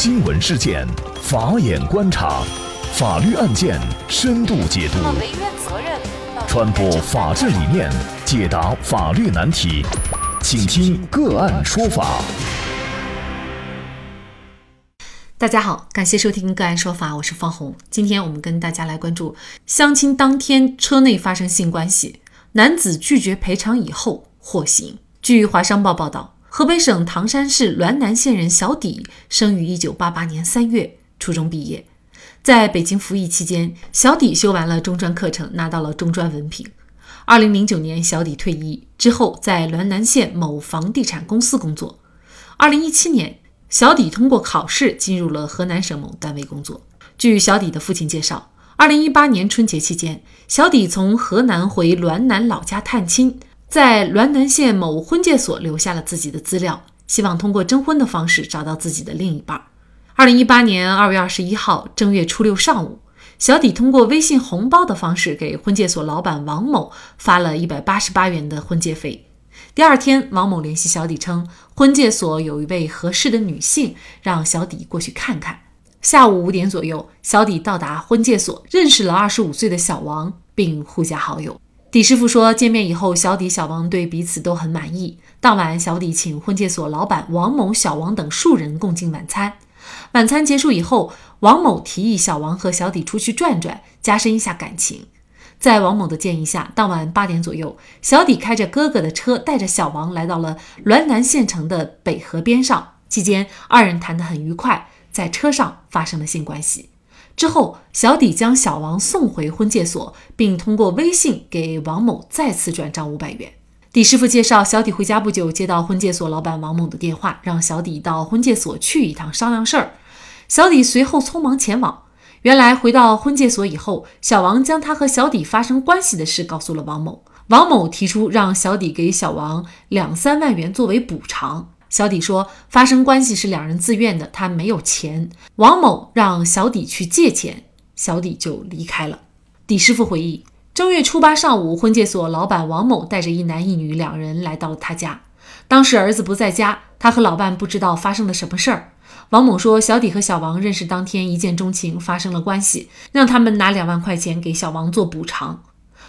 新闻事件，法眼观察，法律案件深度解读，传播法治理念，解答法律难题，请听个案说法。大家好，感谢收听个案说法，我是方红。今天我们跟大家来关注相亲当天车内发生性关系，男子拒绝赔偿以后获刑。据华商报报道。河北省唐山市滦南县人小底生于一九八八年三月，初中毕业，在北京服役期间，小底修完了中专课程，拿到了中专文凭。二零零九年，小底退役之后，在滦南县某房地产公司工作。二零一七年，小底通过考试进入了河南省某单位工作。据小底的父亲介绍，二零一八年春节期间，小底从河南回滦南老家探亲。在滦南县某婚介所留下了自己的资料，希望通过征婚的方式找到自己的另一半。二零一八年二月二十一号正月初六上午，小底通过微信红包的方式给婚介所老板王某发了一百八十八元的婚介费。第二天，王某联系小底称，婚介所有一位合适的女性，让小底过去看看。下午五点左右，小底到达婚介所，认识了二十五岁的小王，并互加好友。底师傅说，见面以后，小底、小王对彼此都很满意。当晚，小底请婚介所老板王某、小王等数人共进晚餐。晚餐结束以后，王某提议小王和小底出去转转，加深一下感情。在王某的建议下，当晚八点左右，小底开着哥哥的车，带着小王来到了滦南县城的北河边上。期间，二人谈得很愉快，在车上发生了性关系。之后，小底将小王送回婚介所，并通过微信给王某再次转账五百元。底师傅介绍，小底回家不久，接到婚介所老板王某的电话，让小底到婚介所去一趟商量事儿。小底随后匆忙前往。原来，回到婚介所以后，小王将他和小底发生关系的事告诉了王某。王某提出让小底给小王两三万元作为补偿。小底说，发生关系是两人自愿的，他没有钱。王某让小底去借钱，小底就离开了。底师傅回忆，正月初八上午，婚介所老板王某带着一男一女两人来到了他家。当时儿子不在家，他和老伴不知道发生了什么事儿。王某说，小底和小王认识当天一见钟情，发生了关系，让他们拿两万块钱给小王做补偿。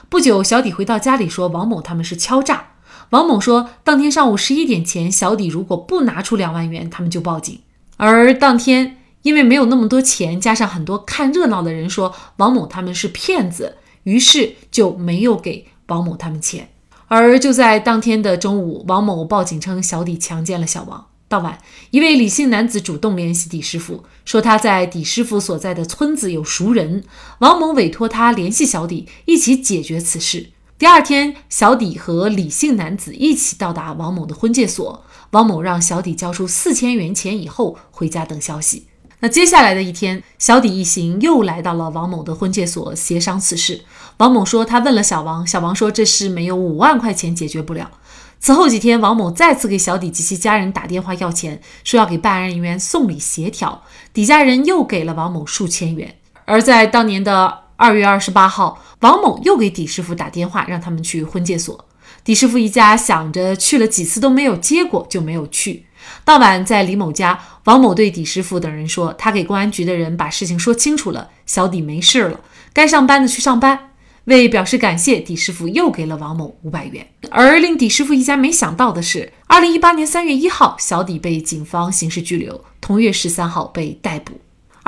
不久，小底回到家里说，王某他们是敲诈。王某说，当天上午十一点前，小李如果不拿出两万元，他们就报警。而当天因为没有那么多钱，加上很多看热闹的人说王某他们是骗子，于是就没有给王某他们钱。而就在当天的中午，王某报警称小李强奸了小王。当晚，一位李姓男子主动联系李师傅，说他在李师傅所在的村子有熟人，王某委托他联系小李，一起解决此事。第二天，小底和李姓男子一起到达王某的婚介所。王某让小底交出四千元钱以后回家等消息。那接下来的一天，小底一行又来到了王某的婚介所协商此事。王某说，他问了小王，小王说这事没有五万块钱解决不了。此后几天，王某再次给小底及其家人打电话要钱，说要给办案人员送礼协调。底家人又给了王某数千元。而在当年的二月二十八号。王某又给底师傅打电话，让他们去婚介所。底师傅一家想着去了几次都没有结果，就没有去。当晚在李某家，王某对底师傅等人说：“他给公安局的人把事情说清楚了，小底没事了，该上班的去上班。”为表示感谢，底师傅又给了王某五百元。而令底师傅一家没想到的是，二零一八年三月一号，小底被警方刑事拘留，同月十三号被逮捕。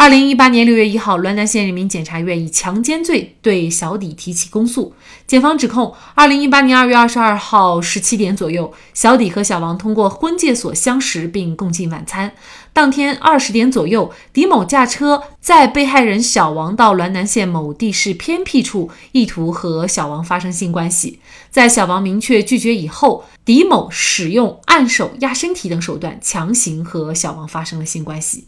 二零一八年六月一号，滦南县人民检察院以强奸罪对小李提起公诉。检方指控，二零一八年二月二十二号十七点左右，小李和小王通过婚介所相识并共进晚餐。当天二十点左右，狄某驾车载被害人小王到滦南县某地势偏僻处，意图和小王发生性关系。在小王明确拒绝以后，狄某使用按手、压身体等手段强行和小王发生了性关系。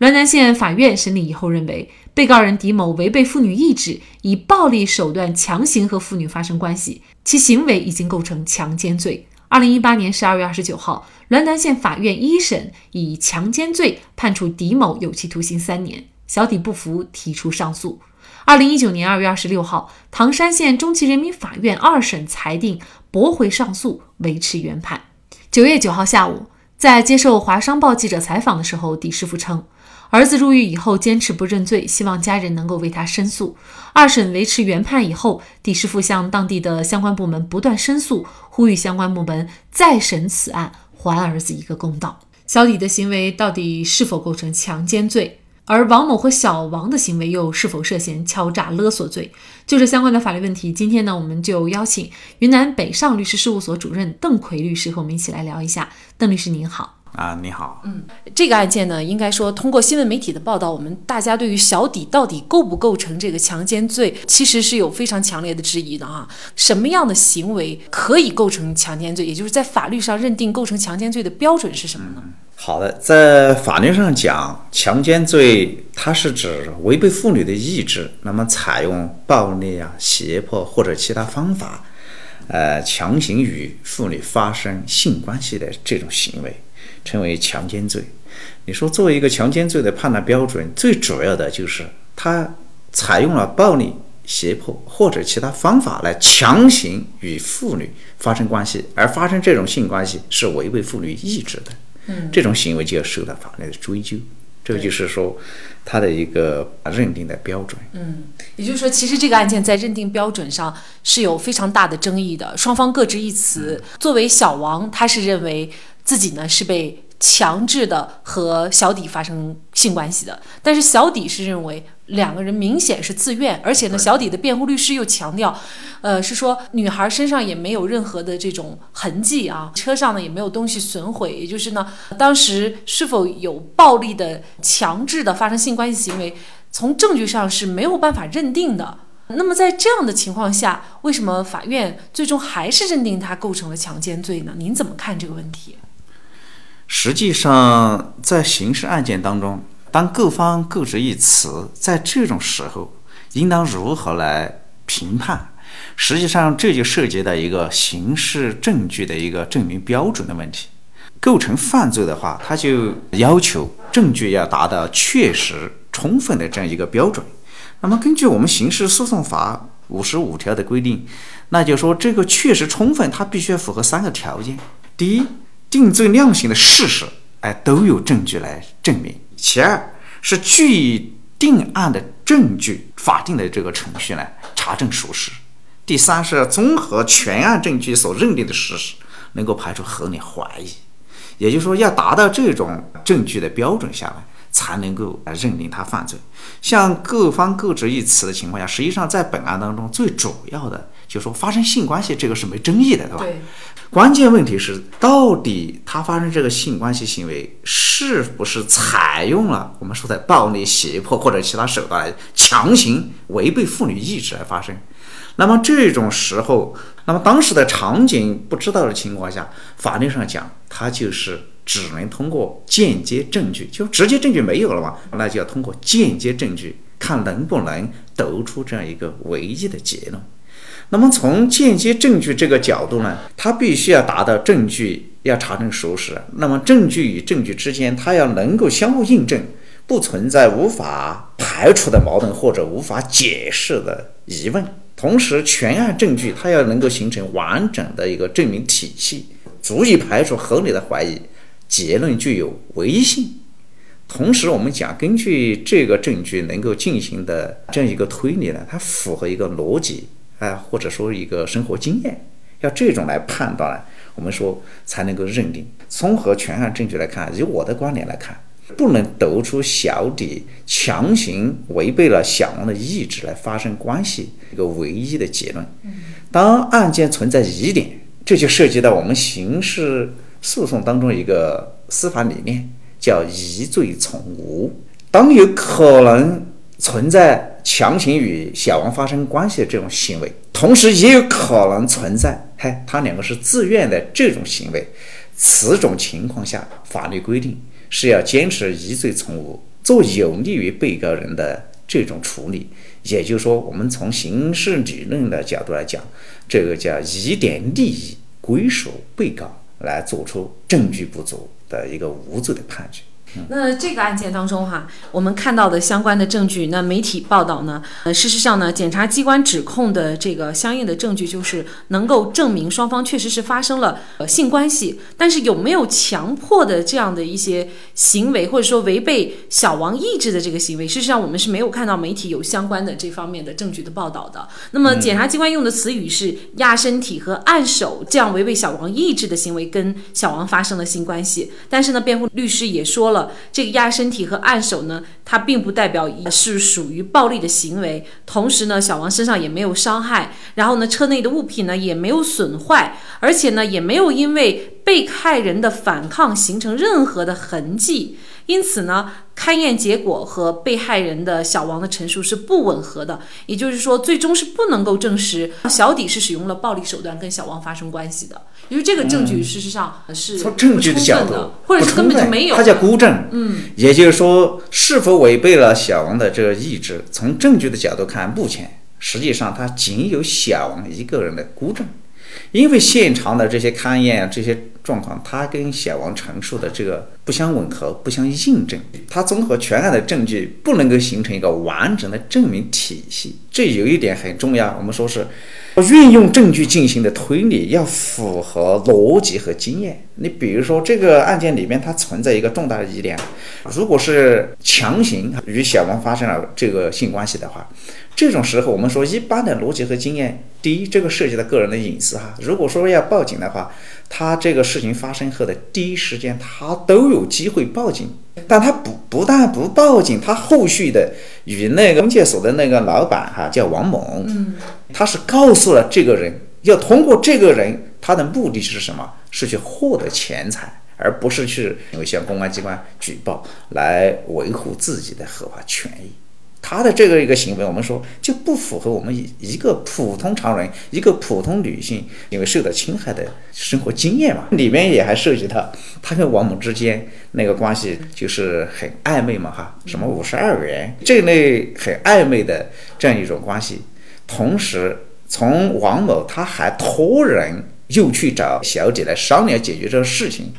滦南县法院审理以后认为，被告人狄某违背妇女意志，以暴力手段强行和妇女发生关系，其行为已经构成强奸罪。二零一八年十二月二十九号，滦南县法院一审以强奸罪判处狄某有期徒刑三年。小底不服，提出上诉。二零一九年二月二十六号，唐山县中级人民法院二审裁定驳回上诉，维持原判。九月九号下午。在接受华商报记者采访的时候，底师傅称，儿子入狱以后坚持不认罪，希望家人能够为他申诉。二审维持原判以后，李师傅向当地的相关部门不断申诉，呼吁相关部门再审此案，还儿子一个公道。小李的行为到底是否构成强奸罪？而王某和小王的行为又是否涉嫌敲诈勒索罪？就这相关的法律问题，今天呢，我们就邀请云南北上律师事务所主任邓奎律师和我们一起来聊一下。邓律师您好。啊，你好。嗯，这个案件呢，应该说通过新闻媒体的报道，我们大家对于小底到底构不构成这个强奸罪，其实是有非常强烈的质疑的啊。什么样的行为可以构成强奸罪？也就是在法律上认定构成强奸罪的标准是什么呢？好的，在法律上讲，强奸罪它是指违背妇女的意志，那么采用暴力啊、胁迫或者其他方法，呃，强行与妇女发生性关系的这种行为。称为强奸罪。你说作为一个强奸罪的判断标准，最主要的就是他采用了暴力、胁迫或者其他方法来强行与妇女发生关系，而发生这种性关系是违背妇女意志的。嗯，这种行为就要受到法律的追究。这个就是说，他的一个认定的标准。嗯，也就是说，其实这个案件在认定标准上是有非常大的争议的，双方各执一词。作为小王，他是认为。自己呢是被强制的和小底发生性关系的，但是小底是认为两个人明显是自愿，而且呢，小底的辩护律师又强调，呃，是说女孩身上也没有任何的这种痕迹啊，车上呢也没有东西损毁，也就是呢，当时是否有暴力的、强制的发生性关系行为，从证据上是没有办法认定的。那么在这样的情况下，为什么法院最终还是认定他构成了强奸罪呢？您怎么看这个问题？实际上，在刑事案件当中，当各方各执一词，在这种时候，应当如何来评判？实际上，这就涉及到一个刑事证据的一个证明标准的问题。构成犯罪的话，他就要求证据要达到确实充分的这样一个标准。那么，根据我们刑事诉讼法五十五条的规定，那就说这个确实充分，它必须要符合三个条件：第一，定罪量刑的事实，哎，都有证据来证明；其二是据定案的证据，法定的这个程序呢，查证属实；第三是综合全案证据所认定的事实，能够排除合理怀疑。也就是说，要达到这种证据的标准下来，才能够认定他犯罪。像各方各执一词的情况下，实际上在本案当中最主要的。就说发生性关系这个是没争议的，对吧？对。关键问题是，到底他发生这个性关系行为是不是采用了我们说的暴力、胁迫或者其他手段来强行违背妇女意志而发生？那么这种时候，那么当时的场景不知道的情况下，法律上讲，他就是只能通过间接证据，就直接证据没有了嘛，那就要通过间接证据，看能不能得出这样一个唯一的结论。那么从间接证据这个角度呢，它必须要达到证据要查证属实。那么证据与证据之间，它要能够相互印证，不存在无法排除的矛盾或者无法解释的疑问。同时，全案证据它要能够形成完整的一个证明体系，足以排除合理的怀疑，结论具有唯一性。同时，我们讲根据这个证据能够进行的这样一个推理呢，它符合一个逻辑。哎，或者说一个生活经验，要这种来判断呢，我们说才能够认定。综合全案证据来看，以我的观点来看，不能得出小底强行违背了小王的意志来发生关系一个唯一的结论。当案件存在疑点，这就涉及到我们刑事诉讼当中一个司法理念，叫疑罪从无。当有可能存在。强行与小王发生关系的这种行为，同时也有可能存在，嘿，他两个是自愿的这种行为。此种情况下，法律规定是要坚持疑罪从无，做有利于被告人的这种处理。也就是说，我们从刑事理论的角度来讲，这个叫疑点利益归属被告，来做出证据不足的一个无罪的判决。那这个案件当中哈，我们看到的相关的证据，那媒体报道呢，呃，事实上呢，检察机关指控的这个相应的证据就是能够证明双方确实是发生了呃性关系，但是有没有强迫的这样的一些行为，或者说违背小王意志的这个行为，事实上我们是没有看到媒体有相关的这方面的证据的报道的。那么检察机关用的词语是压身体和按手这样违背小王意志的行为跟小王发生了性关系，但是呢，辩护律师也说了。这个压身体和按手呢，它并不代表是属于暴力的行为。同时呢，小王身上也没有伤害，然后呢，车内的物品呢也没有损坏，而且呢，也没有因为被害人的反抗形成任何的痕迹。因此呢，勘验结果和被害人的小王的陈述是不吻合的，也就是说，最终是不能够证实小底是使用了暴力手段跟小王发生关系的。因为这个证据事实上是从证据的角度，或者是根本就没有，它叫孤证。嗯，也就是说，是否违背了小王的这个意志？从证据的角度看，目前实际上他仅有小王一个人的孤证，因为现场的这些勘验这些。状况，他跟小王陈述的这个不相吻合，不相印证。他综合全案的证据，不能够形成一个完整的证明体系。这有一点很重要，我们说是运用证据进行的推理要符合逻辑和经验。你比如说，这个案件里面它存在一个重大的疑点，如果是强行与小王发生了这个性关系的话，这种时候我们说一般的逻辑和经验，第一，这个涉及到个人的隐私哈。如果说要报警的话，他这个事情发生后的第一时间，他都有机会报警，但他不不但不报警，他后续的与那个中介所的那个老板哈叫王某，嗯，他是告诉了这个人，要通过这个人，他的目的是什么？是去获得钱财，而不是去向公安机关举报来维护自己的合法权益。他的这个一个行为，我们说就不符合我们一一个普通常人、一个普通女性因为受到侵害的生活经验嘛。里面也还涉及到他跟王某之间那个关系，就是很暧昧嘛，哈，什么五十二元这类很暧昧的这样一种关系。同时，从王某他还托人又去找小姐来商量解决这个事情，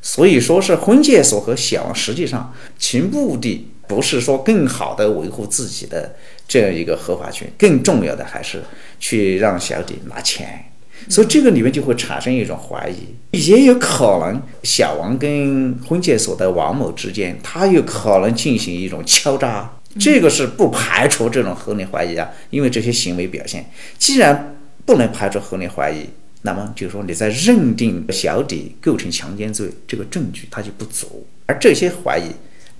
所以说是婚介所和小王实际上其目的。不是说更好的维护自己的这样一个合法权，更重要的还是去让小弟拿钱，所以这个里面就会产生一种怀疑，也有可能小王跟婚介所的王某之间，他有可能进行一种敲诈，这个是不排除这种合理怀疑啊，因为这些行为表现，既然不能排除合理怀疑，那么就是说你在认定小李构成强奸罪这个证据它就不足，而这些怀疑。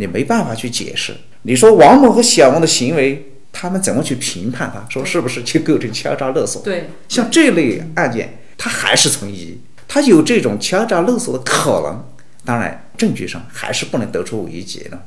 你没办法去解释。你说王某和小王的行为，他们怎么去评判？他说是不是就构成敲诈勒索？对，像这类案件，他还是存疑，他有这种敲诈勒索的可能。当然，证据上还是不能得出唯一结论。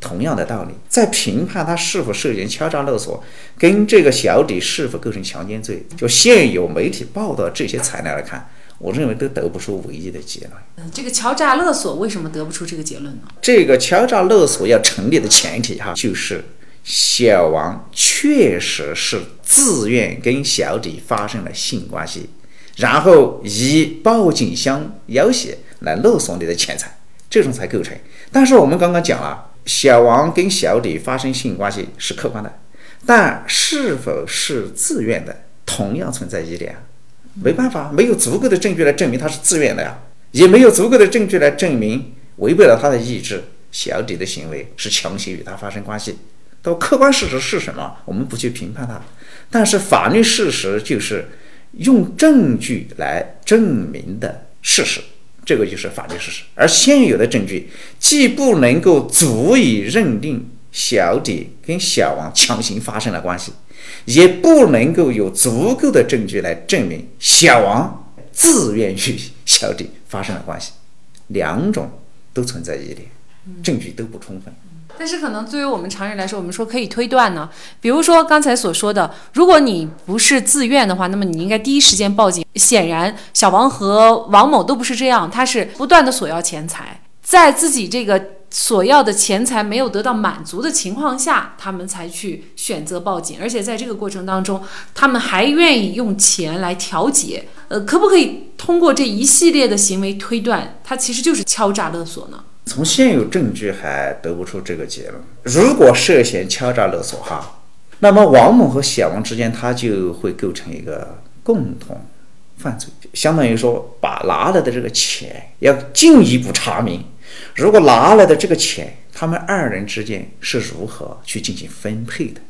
同样的道理，在评判他是否涉嫌敲诈勒索，跟这个小李是否构成强奸罪，就现有媒体报道这些材料来看。我认为都得不出唯一的结论。嗯，这个敲诈勒索为什么得不出这个结论呢？这个敲诈勒索要成立的前提哈，就是小王确实是自愿跟小李发生了性关系，然后以报警相要挟来勒索你的钱财，这种才构成。但是我们刚刚讲了，小王跟小李发生性关系是客观的，但是否是自愿的，同样存在疑点。没办法，没有足够的证据来证明他是自愿的呀，也没有足够的证据来证明违背了他的意志，小李的行为是强行与他发生关系。到客观事实是什么，我们不去评判他，但是法律事实就是用证据来证明的事实，这个就是法律事实。而现有的证据既不能够足以认定小李跟小王强行发生了关系。也不能够有足够的证据来证明小王自愿与小李发生了关系，两种都存在疑点，证据都不充分。但是可能对于我们常人来说，我们说可以推断呢。比如说刚才所说的，如果你不是自愿的话，那么你应该第一时间报警。显然，小王和王某都不是这样，他是不断的索要钱财，在自己这个。所要的钱财没有得到满足的情况下，他们才去选择报警，而且在这个过程当中，他们还愿意用钱来调解。呃，可不可以通过这一系列的行为推断，他其实就是敲诈勒索呢？从现有证据还得不出这个结论。如果涉嫌敲诈勒索哈，那么王某和小王之间他就会构成一个共同犯罪，相当于说把拿来的这个钱要进一步查明，如果拿来的这个钱，他们二人之间是如何去进行分配的？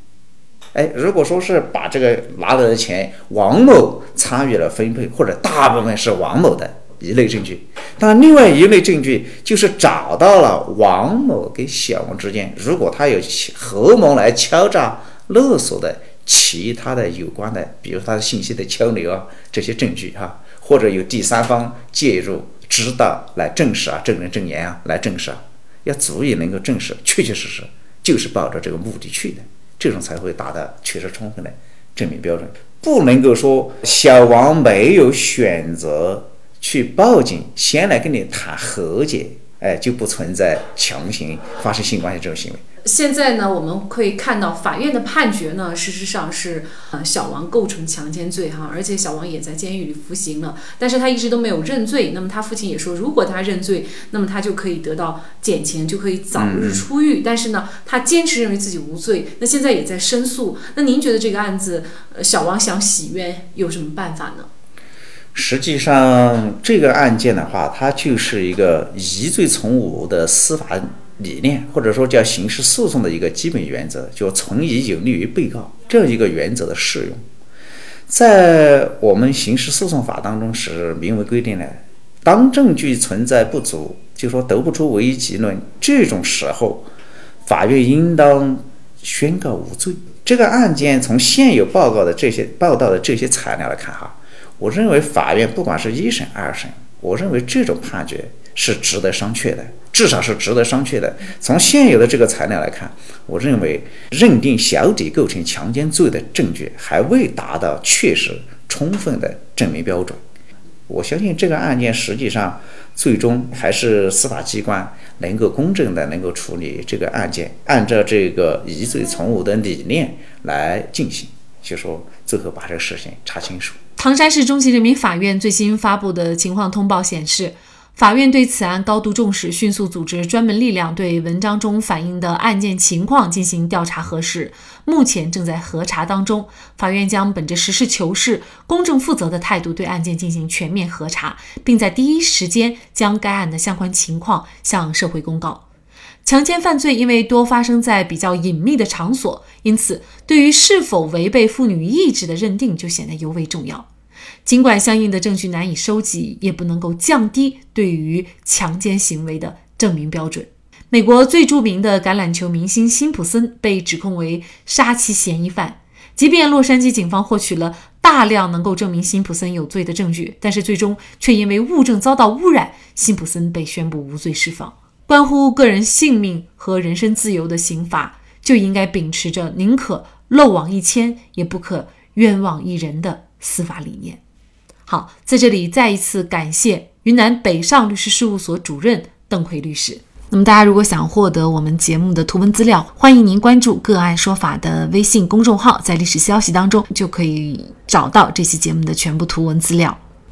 哎，如果说是把这个拿来的钱，王某参与了分配，或者大部分是王某的一类证据，但另外一类证据就是找到了王某跟小王之间，如果他有合谋来敲诈勒索的其他的有关的，比如他的信息的交流啊这些证据哈，或者有第三方介入知道来证实啊，证人证言啊来证实啊，要足以能够证实确确实实就是抱着这个目的去的。这种才会达到确实充分的证明标准，不能够说小王没有选择去报警，先来跟你谈和解，哎，就不存在强行发生性关系这种行为。现在呢，我们可以看到法院的判决呢，事实上是呃小王构成强奸罪哈，而且小王也在监狱里服刑了，但是他一直都没有认罪。那么他父亲也说，如果他认罪，那么他就可以得到减刑，就可以早日出狱。但是呢，他坚持认为自己无罪，那现在也在申诉。那您觉得这个案子，呃，小王想洗冤有什么办法呢？实际上，这个案件的话，它就是一个疑罪从无的司法。理念或者说叫刑事诉讼的一个基本原则，就存疑有利于被告这样一个原则的适用，在我们刑事诉讼法当中是明文规定的，当证据存在不足，就说得不出唯一结论这种时候，法院应当宣告无罪。这个案件从现有报告的这些报道的这些材料来看，哈，我认为法院不管是一审二审，我认为这种判决是值得商榷的。至少是值得商榷的。从现有的这个材料来看，我认为认定小底构成强奸罪的证据还未达到确实充分的证明标准。我相信这个案件实际上最终还是司法机关能够公正的能够处理这个案件，按照这个疑罪从无的理念来进行，就说最后把这个事情查清楚。唐山市中级人民法院最新发布的情况通报显示。法院对此案高度重视，迅速组织专门力量对文章中反映的案件情况进行调查核实，目前正在核查当中。法院将本着实事求是、公正负责的态度对案件进行全面核查，并在第一时间将该案的相关情况向社会公告。强奸犯罪因为多发生在比较隐秘的场所，因此对于是否违背妇女意志的认定就显得尤为重要。尽管相应的证据难以收集，也不能够降低对于强奸行为的证明标准。美国最著名的橄榄球明星辛普森被指控为杀妻嫌疑犯，即便洛杉矶警方获取了大量能够证明辛普森有罪的证据，但是最终却因为物证遭到污染，辛普森被宣布无罪释放。关乎个人性命和人身自由的刑法，就应该秉持着宁可漏网一千，也不可冤枉一人的司法理念。好，在这里再一次感谢云南北上律师事务所主任邓奎律师。那么，大家如果想获得我们节目的图文资料，欢迎您关注“个案说法”的微信公众号，在历史消息当中就可以找到这期节目的全部图文资料。